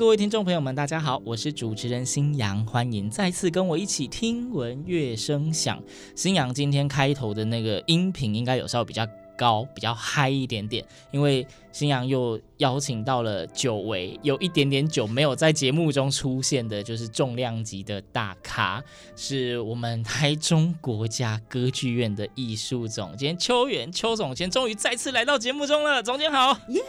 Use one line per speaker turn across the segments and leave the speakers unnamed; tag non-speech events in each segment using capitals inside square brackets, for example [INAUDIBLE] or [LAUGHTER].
各位听众朋友们，大家好，我是主持人新阳，欢迎再次跟我一起听闻乐声响。新阳今天开头的那个音频应该有稍微比较高，比较嗨一点点，因为新阳又邀请到了久违有一点点久没有在节目中出现的，就是重量级的大咖，是我们台中国家歌剧院的艺术总监邱元邱总监，终于再次来到节目中了。总监好，
耶！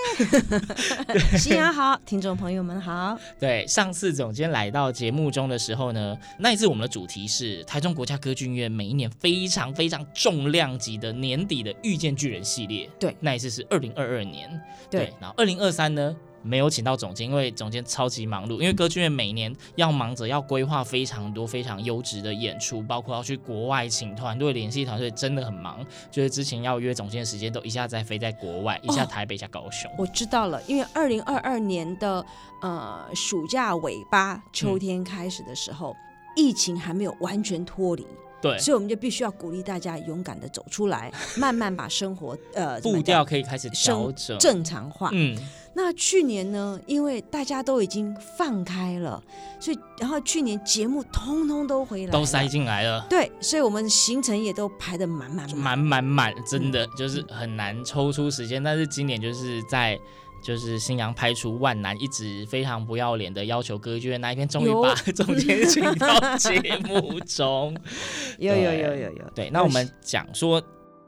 [LAUGHS] 新年好，听众朋友们好。
对，上次总监来到节目中的时候呢，那一次我们的主题是台中国家歌剧院每一年非常非常重量级的年底的遇见巨人系列。
对，
那一次是二零二二年。
对，
然后二零二三呢，没有请到总监，因为总监超级忙碌，因为歌剧院每年要忙着要规划非常多非常优质的演出，包括要去国外请团队联系团队，真的很忙。就是之前要约总监的时间都一下在飞在国外，一下台北，一下高雄。
我知道了，因为二零二二年的呃暑假尾巴、秋天开始的时候，疫情还没有完全脱离。
对，
所以我们就必须要鼓励大家勇敢的走出来，[LAUGHS] 慢慢把生活呃
步调可以开始调整
正常化。
嗯，
那去年呢，因为大家都已经放开了，所以然后去年节目通通都回来，
都塞进来了。
对，所以我们行程也都排的满满
满满满，真的就是很难抽出时间。但是今年就是在。就是新娘排除万难，一直非常不要脸的要求歌剧院那一天，终于把 [LAUGHS] 总监请到节目中。[LAUGHS]
有有有有有。
对，那我们讲说，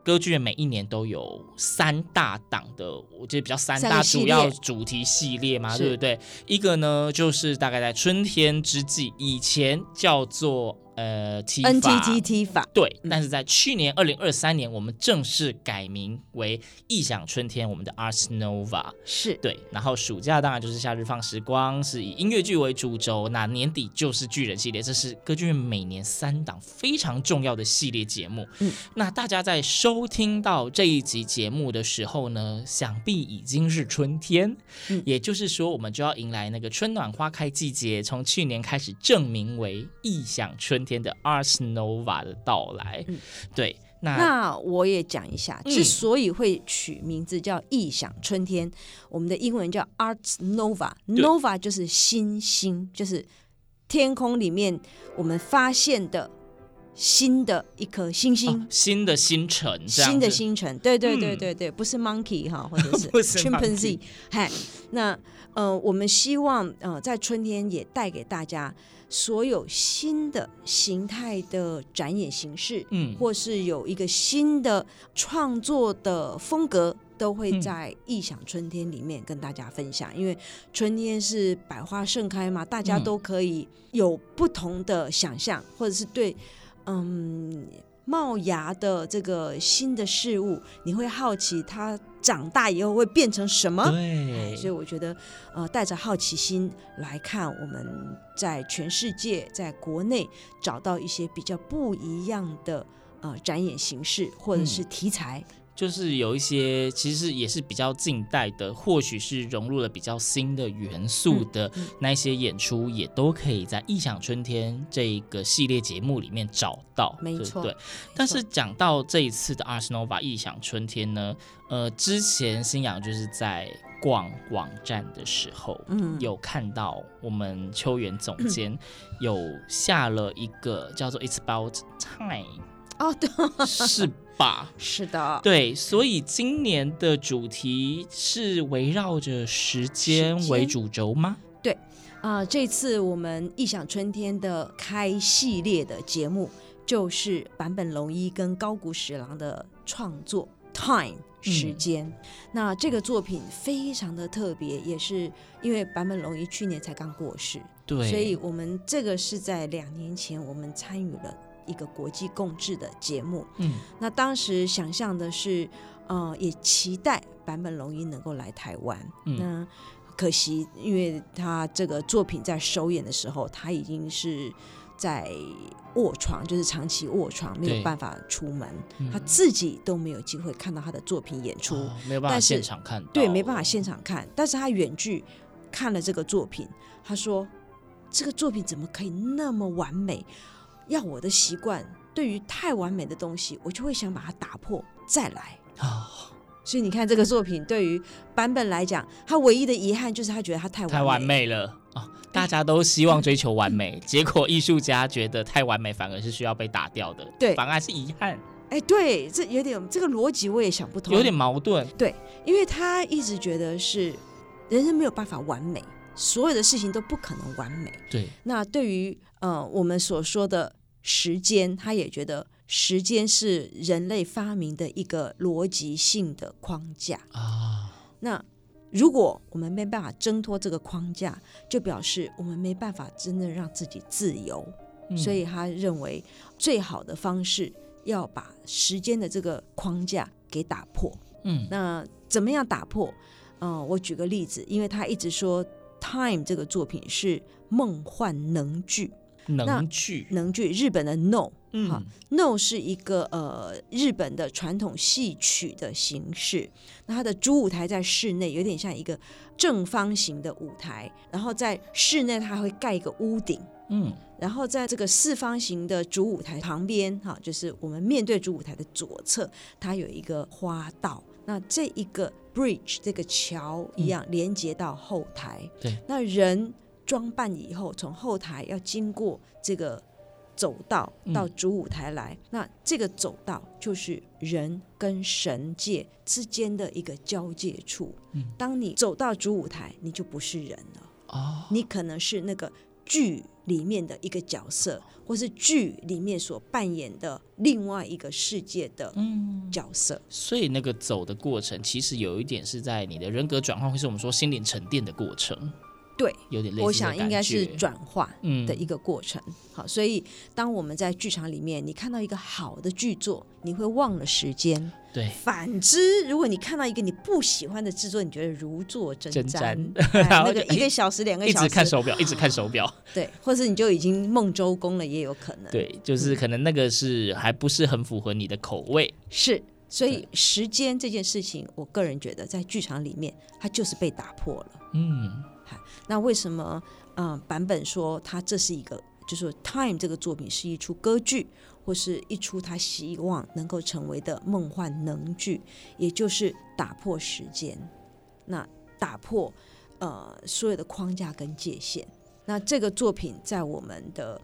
歌剧院每一年都有三大档的，我觉得比较三大主要主题系列嘛，对不对？一个呢，就是大概在春天之际，以前叫做。呃
，N T T T 法。
对，嗯、但是在去年二零二三年，我们正式改名为异想春天，我们的 Ars Nova
是。
对，然后暑假当然就是夏日放时光，是以音乐剧为主轴，那年底就是巨人系列，这是歌剧院每年三档非常重要的系列节目。嗯，那大家在收听到这一集节目的时候呢，想必已经是春天，嗯，也就是说，我们就要迎来那个春暖花开季节，从去年开始正名为异想春。天的 Ars Nova 的到来，嗯、对，那
那我也讲一下，之所以会取名字叫异想春天，嗯、我们的英文叫 Ars Nova，Nova 就是星星，就是天空里面我们发现的新的一颗星星，
哦、新的星辰，
新的星辰，对对对对对，嗯、不是 monkey 哈，或者是 [LAUGHS] chimpanzee，嗨，那呃，我们希望呃在春天也带给大家。所有新的形态的展演形式，嗯，或是有一个新的创作的风格，都会在异想春天里面跟大家分享。嗯、因为春天是百花盛开嘛，大家都可以有不同的想象，或者是对，嗯。冒芽的这个新的事物，你会好奇它长大以后会变成什么？
对，
所以我觉得，呃，带着好奇心来看，我们在全世界，在国内找到一些比较不一样的呃展演形式或者是题材。嗯
就是有一些其实也是比较近代的，或许是融入了比较新的元素的那些演出，也都可以在《异想春天》这个系列节目里面找到。
没错，
对。但是讲到这一次的 Ars Nova 异想春天呢，呃，之前新阳就是在逛网站的时候，嗯，有看到我们秋元总监有下了一个叫做 It's About Time。
哦，对，
是。吧，
是的，
对，所以今年的主题是围绕着时间为主轴吗？
对，啊、呃，这次我们异想春天的开系列的节目就是坂本龙一跟高谷史郎的创作《Time》时间。嗯、那这个作品非常的特别，也是因为坂本龙一去年才刚过世，
对，
所以我们这个是在两年前我们参与了一个国际共治的节目。
嗯，
那当时想象的是，呃，也期待坂本龙一能够来台湾。
嗯，
那可惜，因为他这个作品在首演的时候，他已经是。在卧床，就是长期卧床，没有办法出门，嗯、他自己都没有机会看到他的作品演出，
哦、没有办法现场看，
对，没办法现场看。但是他远距看了这个作品，他说这个作品怎么可以那么完美？要我的习惯，对于太完美的东西，我就会想把它打破再来啊。哦、所以你看这个作品，对于版本来讲，他唯一的遗憾就是他觉得他太完美
太完美了。大家都希望追求完美，[LAUGHS] 结果艺术家觉得太完美反而是需要被打掉的，
对，
反而是遗憾。
哎，对，这有点这个逻辑我也想不通，
有点矛盾。
对，因为他一直觉得是人生没有办法完美，所有的事情都不可能完美。
对，
那对于呃我们所说的时间，他也觉得时间是人类发明的一个逻辑性的框架
啊。
那如果我们没办法挣脱这个框架，就表示我们没办法真正让自己自由。
嗯、
所以他认为最好的方式要把时间的这个框架给打破。
嗯，
那怎么样打破？嗯、呃，我举个例子，因为他一直说《Time》这个作品是梦幻能剧。
能剧，
能剧，日本的 No，
嗯，
好，No 是一个呃日本的传统戏曲的形式。那它的主舞台在室内，有点像一个正方形的舞台，然后在室内它会盖一个屋顶，
嗯，
然后在这个四方形的主舞台旁边，哈，就是我们面对主舞台的左侧，它有一个花道。那这一个 bridge 这个桥一样连接到后台，
嗯、对，
那人。装扮以后，从后台要经过这个走道到主舞台来，嗯、那这个走道就是人跟神界之间的一个交界处。
嗯、
当你走到主舞台，你就不是人了，
哦，
你可能是那个剧里面的一个角色，或是剧里面所扮演的另外一个世界的角色。
嗯、所以那个走的过程，其实有一点是在你的人格转换，或是我们说心灵沉淀的过程。
对，
有点类似，
我想应该是转化的一个过程。
嗯、
好，所以当我们在剧场里面，你看到一个好的剧作，你会忘了时间。
对，
反之，如果你看到一个你不喜欢的制作，你觉得如坐
针
毡，[LAUGHS] 那个一个小时、两个小时，
一直看手表，一直看手表。[LAUGHS]
对，或是你就已经梦周公了，也有可能。[LAUGHS]
对，就是可能那个是还不是很符合你的口味。
是，所以时间这件事情，我个人觉得在剧场里面，它就是被打破了。
嗯。
那为什么，嗯、版，本说他这是一个，就是《Time》这个作品是一出歌剧，或是一出他希望能够成为的梦幻能剧，也就是打破时间，那打破呃所有的框架跟界限。那这个作品在我们的。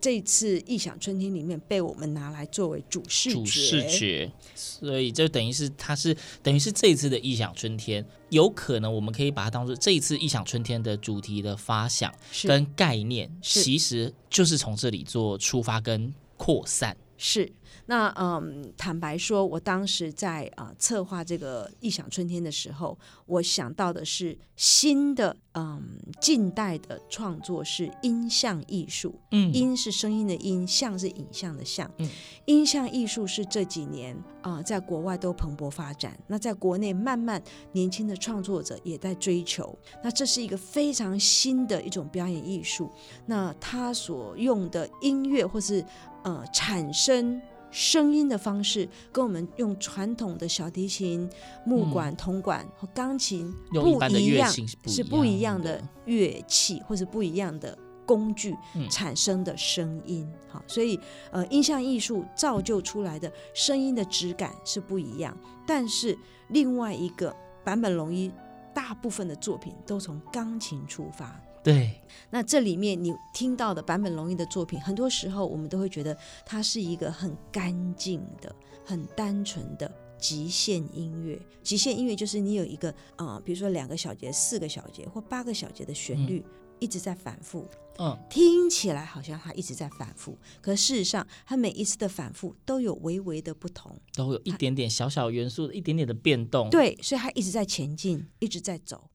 这一次《异想春天》里面被我们拿来作为主视觉，
主视觉，所以就等于是它是等于是这一次的《异想春天》，有可能我们可以把它当做这一次《异想春天》的主题的发想跟概念，其实就是从这里做出发跟扩散。
是。那嗯，坦白说，我当时在啊、呃、策划这个《异想春天》的时候，我想到的是新的嗯近代的创作是音像艺术，
嗯，
音是声音的音，像是影像的像，
嗯，
音像艺术是这几年啊、呃、在国外都蓬勃发展，那在国内慢慢年轻的创作者也在追求，那这是一个非常新的一种表演艺术，那他所用的音乐或是呃产生。声音的方式跟我们用传统的小提琴、木管、铜管和钢琴不一样，是不一样的乐器或者不一样的工具产生的声音。好，所以呃，音像艺术造就出来的声音的质感是不一样。但是另外一个版本龙一大部分的作品都从钢琴出发。
对，
那这里面你听到的坂本龙一的作品，很多时候我们都会觉得它是一个很干净的、很单纯的极限音乐。极限音乐就是你有一个啊、呃，比如说两个小节、四个小节或八个小节的旋律，一直在反复。
嗯，
听起来好像它一直在反复，可事实上，它每一次的反复都有微微的不同，
都有一点点小小元素的一点点的变动。
对，所以它一直在前进，一直在走。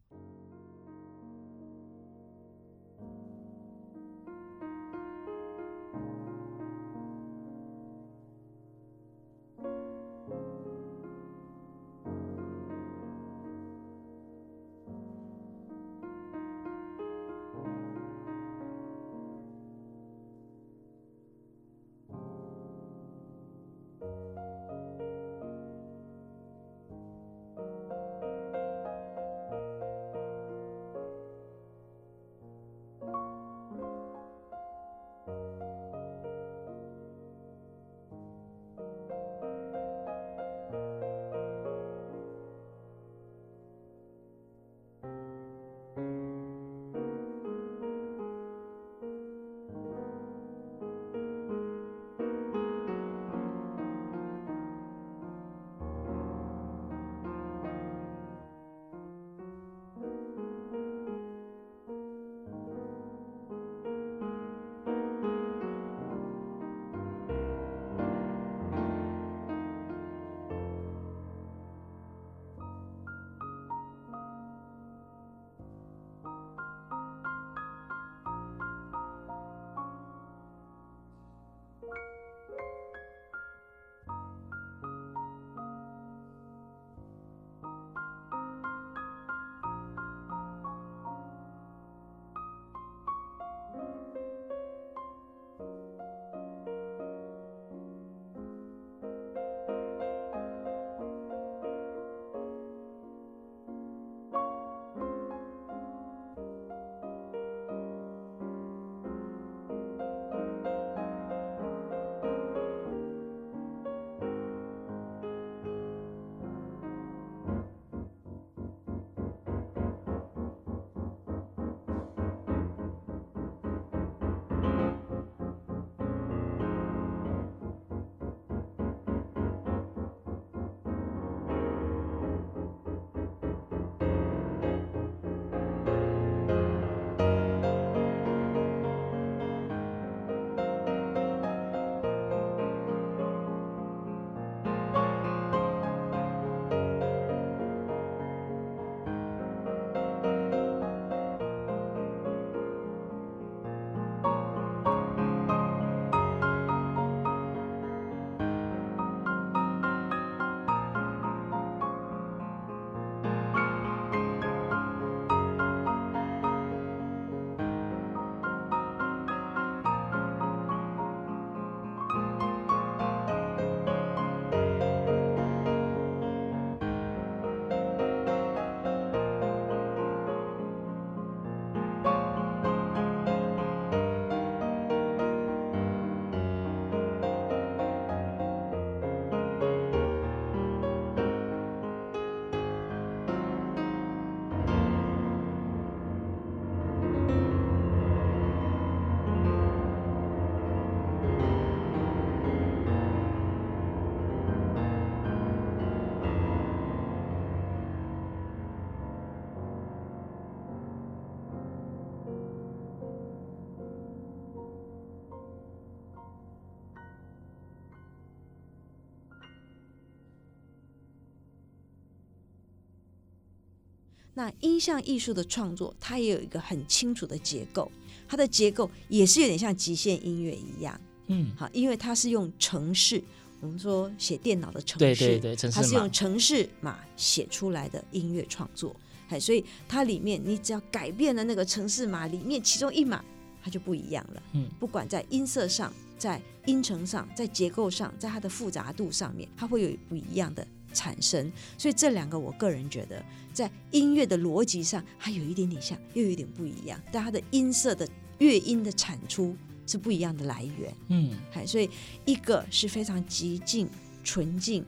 那音像艺术的创作，它也有一个很清楚的结构，它的结构也是有点像极限音乐一样，
嗯，
好，因为它是用程式，我们说写电脑的程式，
对对对，
它是用程式码写出来的音乐创作，哎，所以它里面你只要改变了那个程式码里面其中一码，它就不一样了，
嗯，
不管在音色上，在音程上，在结构上，在它的复杂度上面，它会有不一样的产生，所以这两个我个人觉得，在音乐的逻辑上，还有一点点像，又有一点不一样。但它的音色的乐音的产出是不一样的来源。
嗯，
嗨，所以一个是非常极静纯净，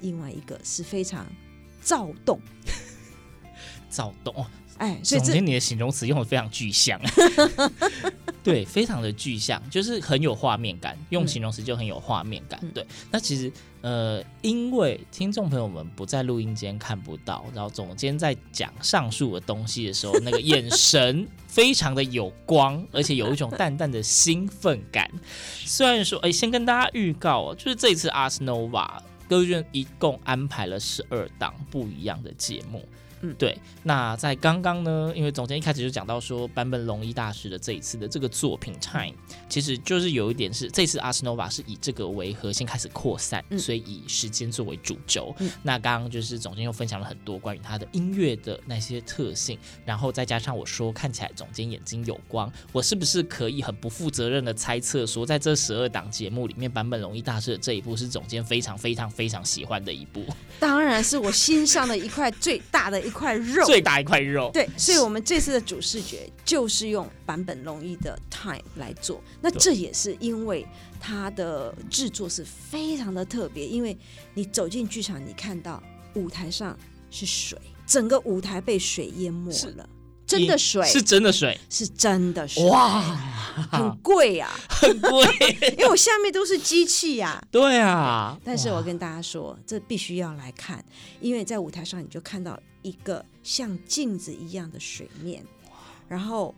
另外一个是非常躁动。[LAUGHS]
躁动哦，
哎，所以
总监你的形容词用的非常具象，[LAUGHS] 对，非常的具象，就是很有画面感。用形容词就很有画面感。嗯、对，那其实呃，因为听众朋友们不在录音间看不到，然后总监在讲上述的东西的时候，那个眼神 [LAUGHS] 非常的有光，而且有一种淡淡的兴奋感。虽然说，哎，先跟大家预告哦，就是这次 Ars Nova 歌剧院一共安排了十二档不一样的节目。嗯，对。那在刚刚呢，因为总监一开始就讲到说，坂本龙一大师的这一次的这个作品《Time》，其实就是有一点是这次 Ars Nova 是以这个为核心开始扩散，嗯、所以以时间作为主轴。嗯、那刚刚就是总监又分享了很多关于他的音乐的那些特性，然后再加上我说看起来总监眼睛有光，我是不是可以很不负责任的猜测说，在这十二档节目里面，坂本龙一大师的这一部是总监非常非常非常喜欢的一部？[LAUGHS]
当然是我心上的一块最大的一块肉，
最大一块肉。
对，所以我们这次的主视觉就是用版本龙一的《Time》来做。那这也是因为它的制作是非常的特别，因为你走进剧场，你看到舞台上是水，整个舞台被水淹没了。真的水。
是真的水，
是真的水。哇，很贵呀，[LAUGHS]
很贵，[LAUGHS]
因为我下面都是机器呀。
对啊，
但是我跟大家说，这必须要来看，因为在舞台上你就看到一个像镜子一样的水面，然后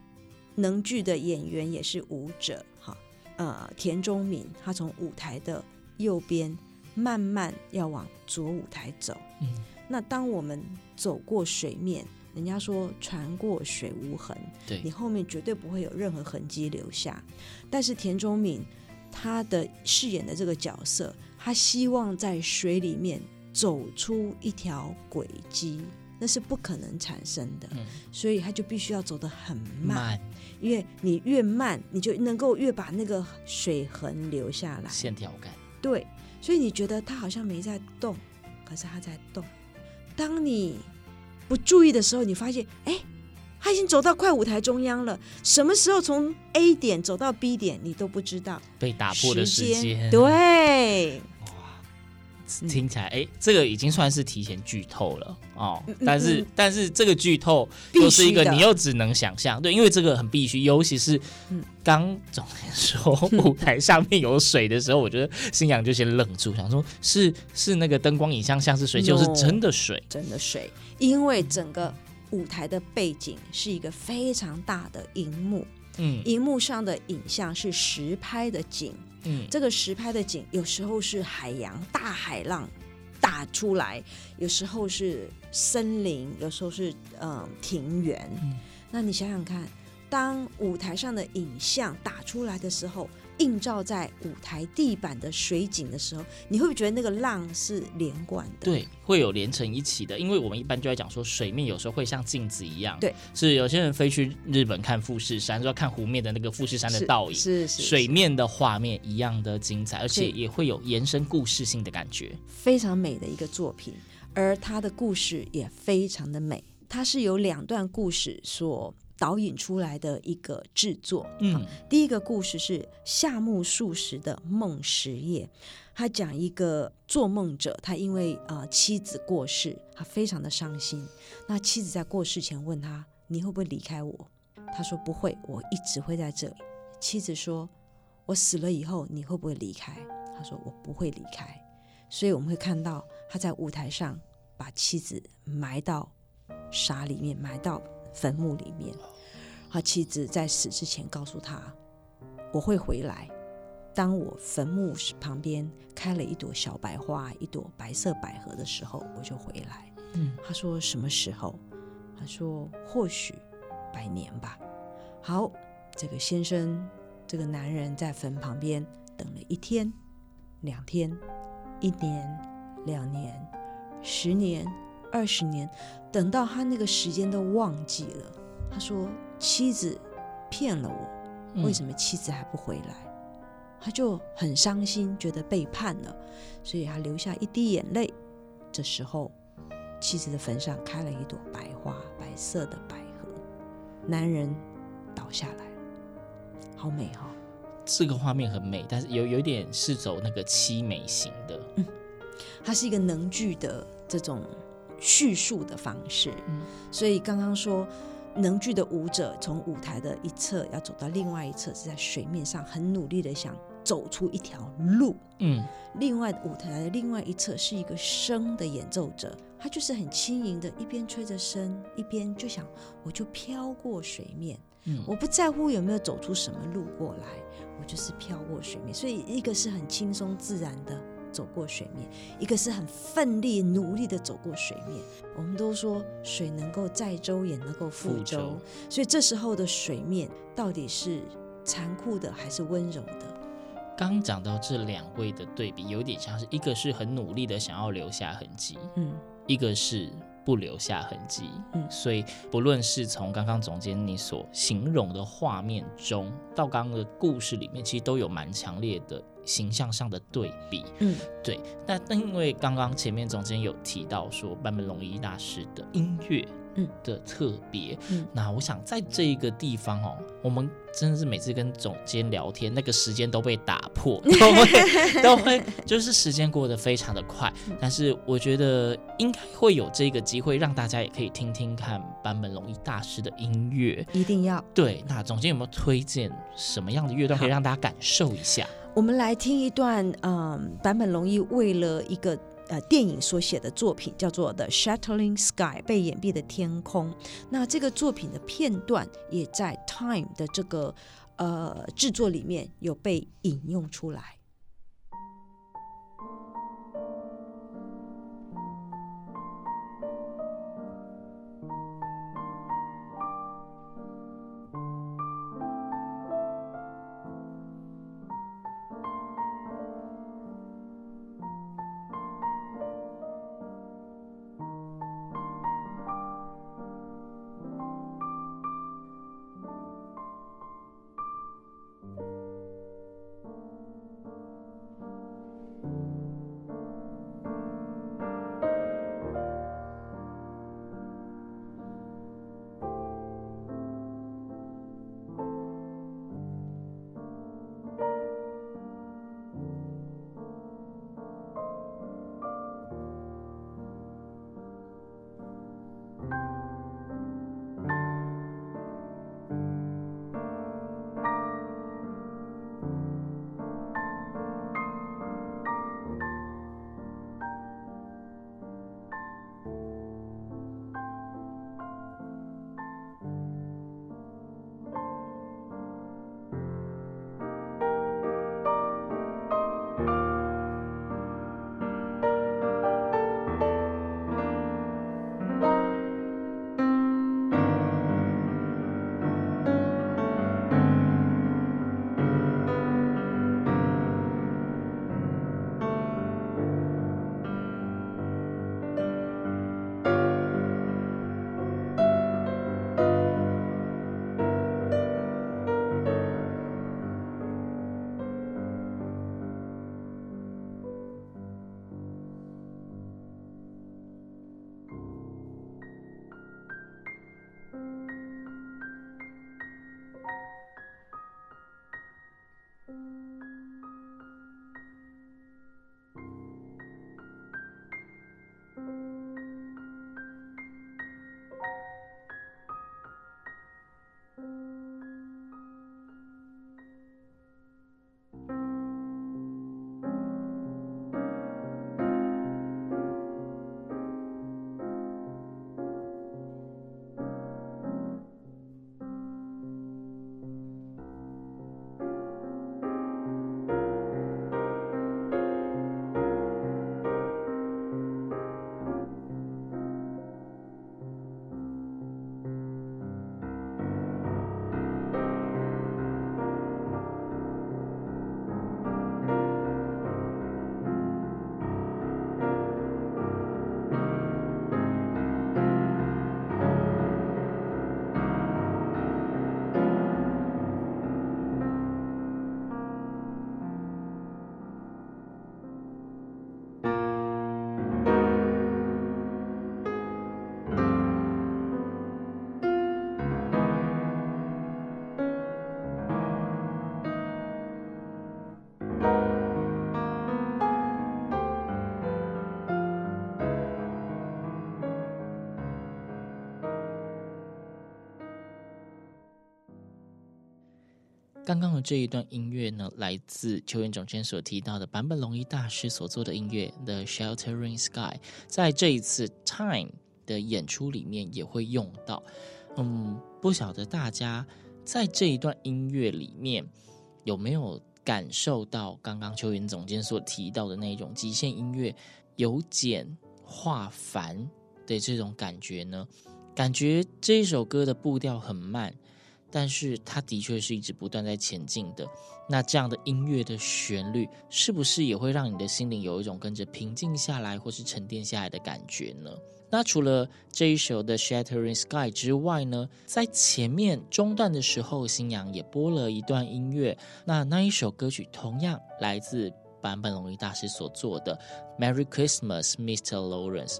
能剧的演员也是舞者，哈，呃，田中敏他从舞台的右边慢慢要往左舞台走，嗯，那当我们走过水面。人家说船过水无痕，
对，
你后面绝对不会有任何痕迹留下。但是田中敏他的饰演的这个角色，他希望在水里面走出一条轨迹，那是不可能产生的，嗯、所以他就必须要走得很慢，慢，因为你越慢，你就能够越把那个水痕留下来，
线条感。
对，所以你觉得他好像没在动，可是他在动。当你不注意的时候，你发现，哎，他已经走到快舞台中央了。什么时候从 A 点走到 B 点，你都不知道。
被打破的时间，
对。
听起来，哎，这个已经算是提前剧透了哦。但是，但是这个剧透又是一个你又只能想象，对，因为这个很必须。尤其是刚总说 [LAUGHS] 舞台上面有水的时候，我觉得星洋就先愣住，想说是是那个灯光影像像是水，就是真的水，
真的水。因为整个舞台的背景是一个非常大的荧幕，嗯，荧幕上的影像是实拍的景。嗯，这个实拍的景有时候是海洋大海浪打出来，有时候是森林，有时候是嗯庭园。嗯，那你想想看，当舞台上的影像打出来的时候。映照在舞台地板的水景的时候，你会不会觉得那个浪是连贯的？
对，会有连成一起的。因为我们一般就在讲说，水面有时候会像镜子一样。
对，
是有些人飞去日本看富士山，就要看湖面的那个富士山的倒影，
是是，是，是
水面的画面一样的精彩，而且也会有延伸故事性的感觉，
非常美的一个作品。而它的故事也非常的美，它是有两段故事所。导引出来的一个制作，嗯，第一个故事是夏目漱石的《梦十夜》，他讲一个做梦者，他因为呃妻子过世，他非常的伤心。那妻子在过世前问他：“你会不会离开我？”他说：“不会，我一直会在这里。”妻子说：“我死了以后，你会不会离开？”他说：“我不会离开。”所以我们会看到他在舞台上把妻子埋到沙里面，埋到。坟墓里面，他妻子在死之前告诉他：“我会回来。当我坟墓旁边开了一朵小白花，一朵白色百合的时候，我就回来。”嗯，他说：“什么时候？”他说：“或许百年吧。”好，这个先生，这个男人在坟旁边等了一天、两天、一年、两年、十年。二十年，等到他那个时间都忘记了。他说：“妻子骗了我，为什么妻子还不回来？”嗯、他就很伤心，觉得背叛了，所以他流下一滴眼泪。这时候，妻子的坟上开了一朵白花，白色的百合。男人倒下来了，好美哈、哦！
这个画面很美，但是有有点是走那个凄美型的。嗯，
它是一个能剧的这种。叙述的方式。
嗯，
所以刚刚说。能剧的舞者从舞台的一侧要走到另外一侧，是在水面上很努力的想走出一条路。
嗯，
另外舞台的另外一侧是一个笙的演奏者，他就是很轻盈的，一边吹着笙，一边就想，我就飘过水面。嗯，我不在乎有没有走出什么路过来，我就是飘过水面。所以一个是很轻松自然的。走过水面，一个是很奋力努力的走过水面。我们都说水能够载舟，也能够覆舟，所以这时候的水面到底是残酷的还是温柔的？
刚讲到这两位的对比，有点像是一个是很努力的想要留下痕迹，嗯，一个是不留下痕迹，嗯。所以不论是从刚刚总监你所形容的画面中，到刚刚的故事里面，其实都有蛮强烈的。形象上的对比，嗯，对，那那因为刚刚前面总监有提到说坂本龙一大师的音乐，嗯的特别，嗯，那我想在这一个地方哦，我们真的是每次跟总监聊天，那个时间都被打破，[LAUGHS] 都会都会就是时间过得非常的快，但是我觉得应该会有这个机会让大家也可以听听看坂本龙一大师的音乐，
一定要。
对。那总监有没有推荐什么样的乐段可以让大家感受一下？
我们来听一段，嗯，坂本龙一为了一个呃电影所写的作品，叫做《The Shuttering Sky》被掩蔽的天空。那这个作品的片段也在《Time》的这个呃制作里面有被引用出来。
刚刚的这一段音乐呢，来自秋元总监所提到的坂本龙一大师所做的音乐《The Sheltering Sky》，在这一次《Time》的演出里面也会用到。嗯，不晓得大家在这一段音乐里面有没有感受到刚刚秋元总监所提到的那种极限音乐由简化繁的这种感觉呢？感觉这一首歌的步调很慢。但是它的确是一直不断在前进的。那这样的音乐的旋律，是不是也会让你的心灵有一种跟着平静下来，或是沉淀下来的感觉呢？那除了这一首的《Shattering Sky》之外呢，在前面中段的时候，星洋也播了一段音乐。那那一首歌曲同样来自坂本龙一大师所做的《Merry Christmas, Mr. Lawrence》。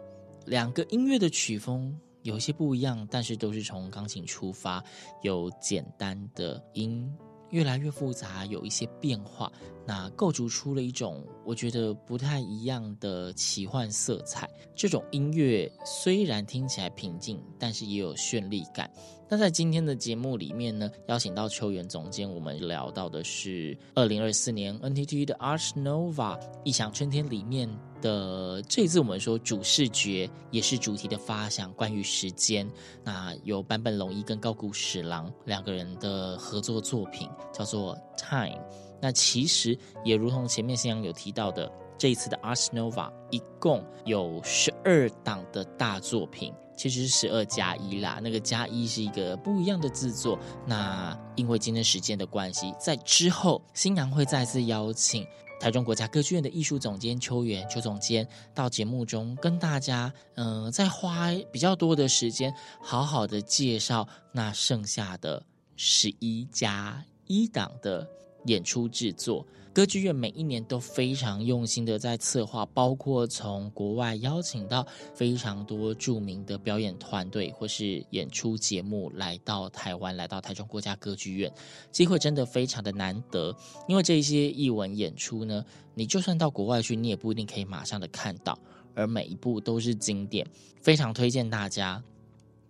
两个音乐的曲风。有些不一样，但是都是从钢琴出发，有简单的音，越来越复杂，有一些变化，那构筑出了一种我觉得不太一样的奇幻色彩。这种音乐虽然听起来平静，但是也有绚丽感。那在今天的节目里面呢，邀请到秋元总监，我们聊到的是二零二四年 NTT 的 Arch Nova 异想春天里面的这一次我们说主视觉也是主题的发想，关于时间。那有坂本龙一跟高谷史郎两个人的合作作品叫做 Time。那其实也如同前面新娘有提到的，这一次的 Ars Nova 一共有十二档的大作品。其实是十二加一啦，那个加一是一个不一样的制作。那因为今天时间的关系，在之后，新娘会再次邀请台中国家歌剧院的艺术总监邱元邱总监到节目中跟大家，嗯、呃，再花比较多的时间，好好的介绍那剩下的十一加一档的演出制作。歌剧院每一年都非常用心的在策划，包括从国外邀请到非常多著名的表演团队或是演出节目来到台湾，来到台中国家歌剧院，机会真的非常的难得。因为这些艺文演出呢，你就算到国外去，你也不一定可以马上的看到，而每一部都是经典，非常推荐大家。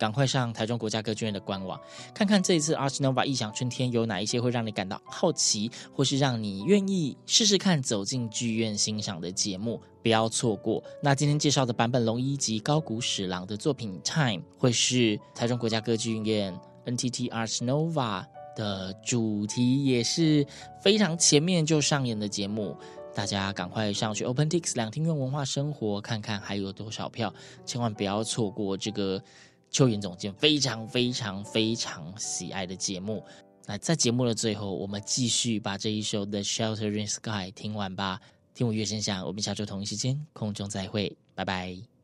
赶快上台中国家歌剧院的官网，看看这一次 Ars Nova 异想春天有哪一些会让你感到好奇，或是让你愿意试试看走进剧院欣赏的节目，不要错过。那今天介绍的坂本龙一及高谷史郎的作品《Time》，会是台中国家歌剧院 NTT Ars Nova 的主题，也是非常前面就上演的节目。大家赶快上去 OpenTix 两厅院文化生活看看还有多少票，千万不要错过这个。秋元总监非常非常非常喜爱的节目，那在节目的最后，我们继续把这一首《The Sheltering Sky》听完吧。听我乐声响，我们下周同一时间空中再会，拜拜。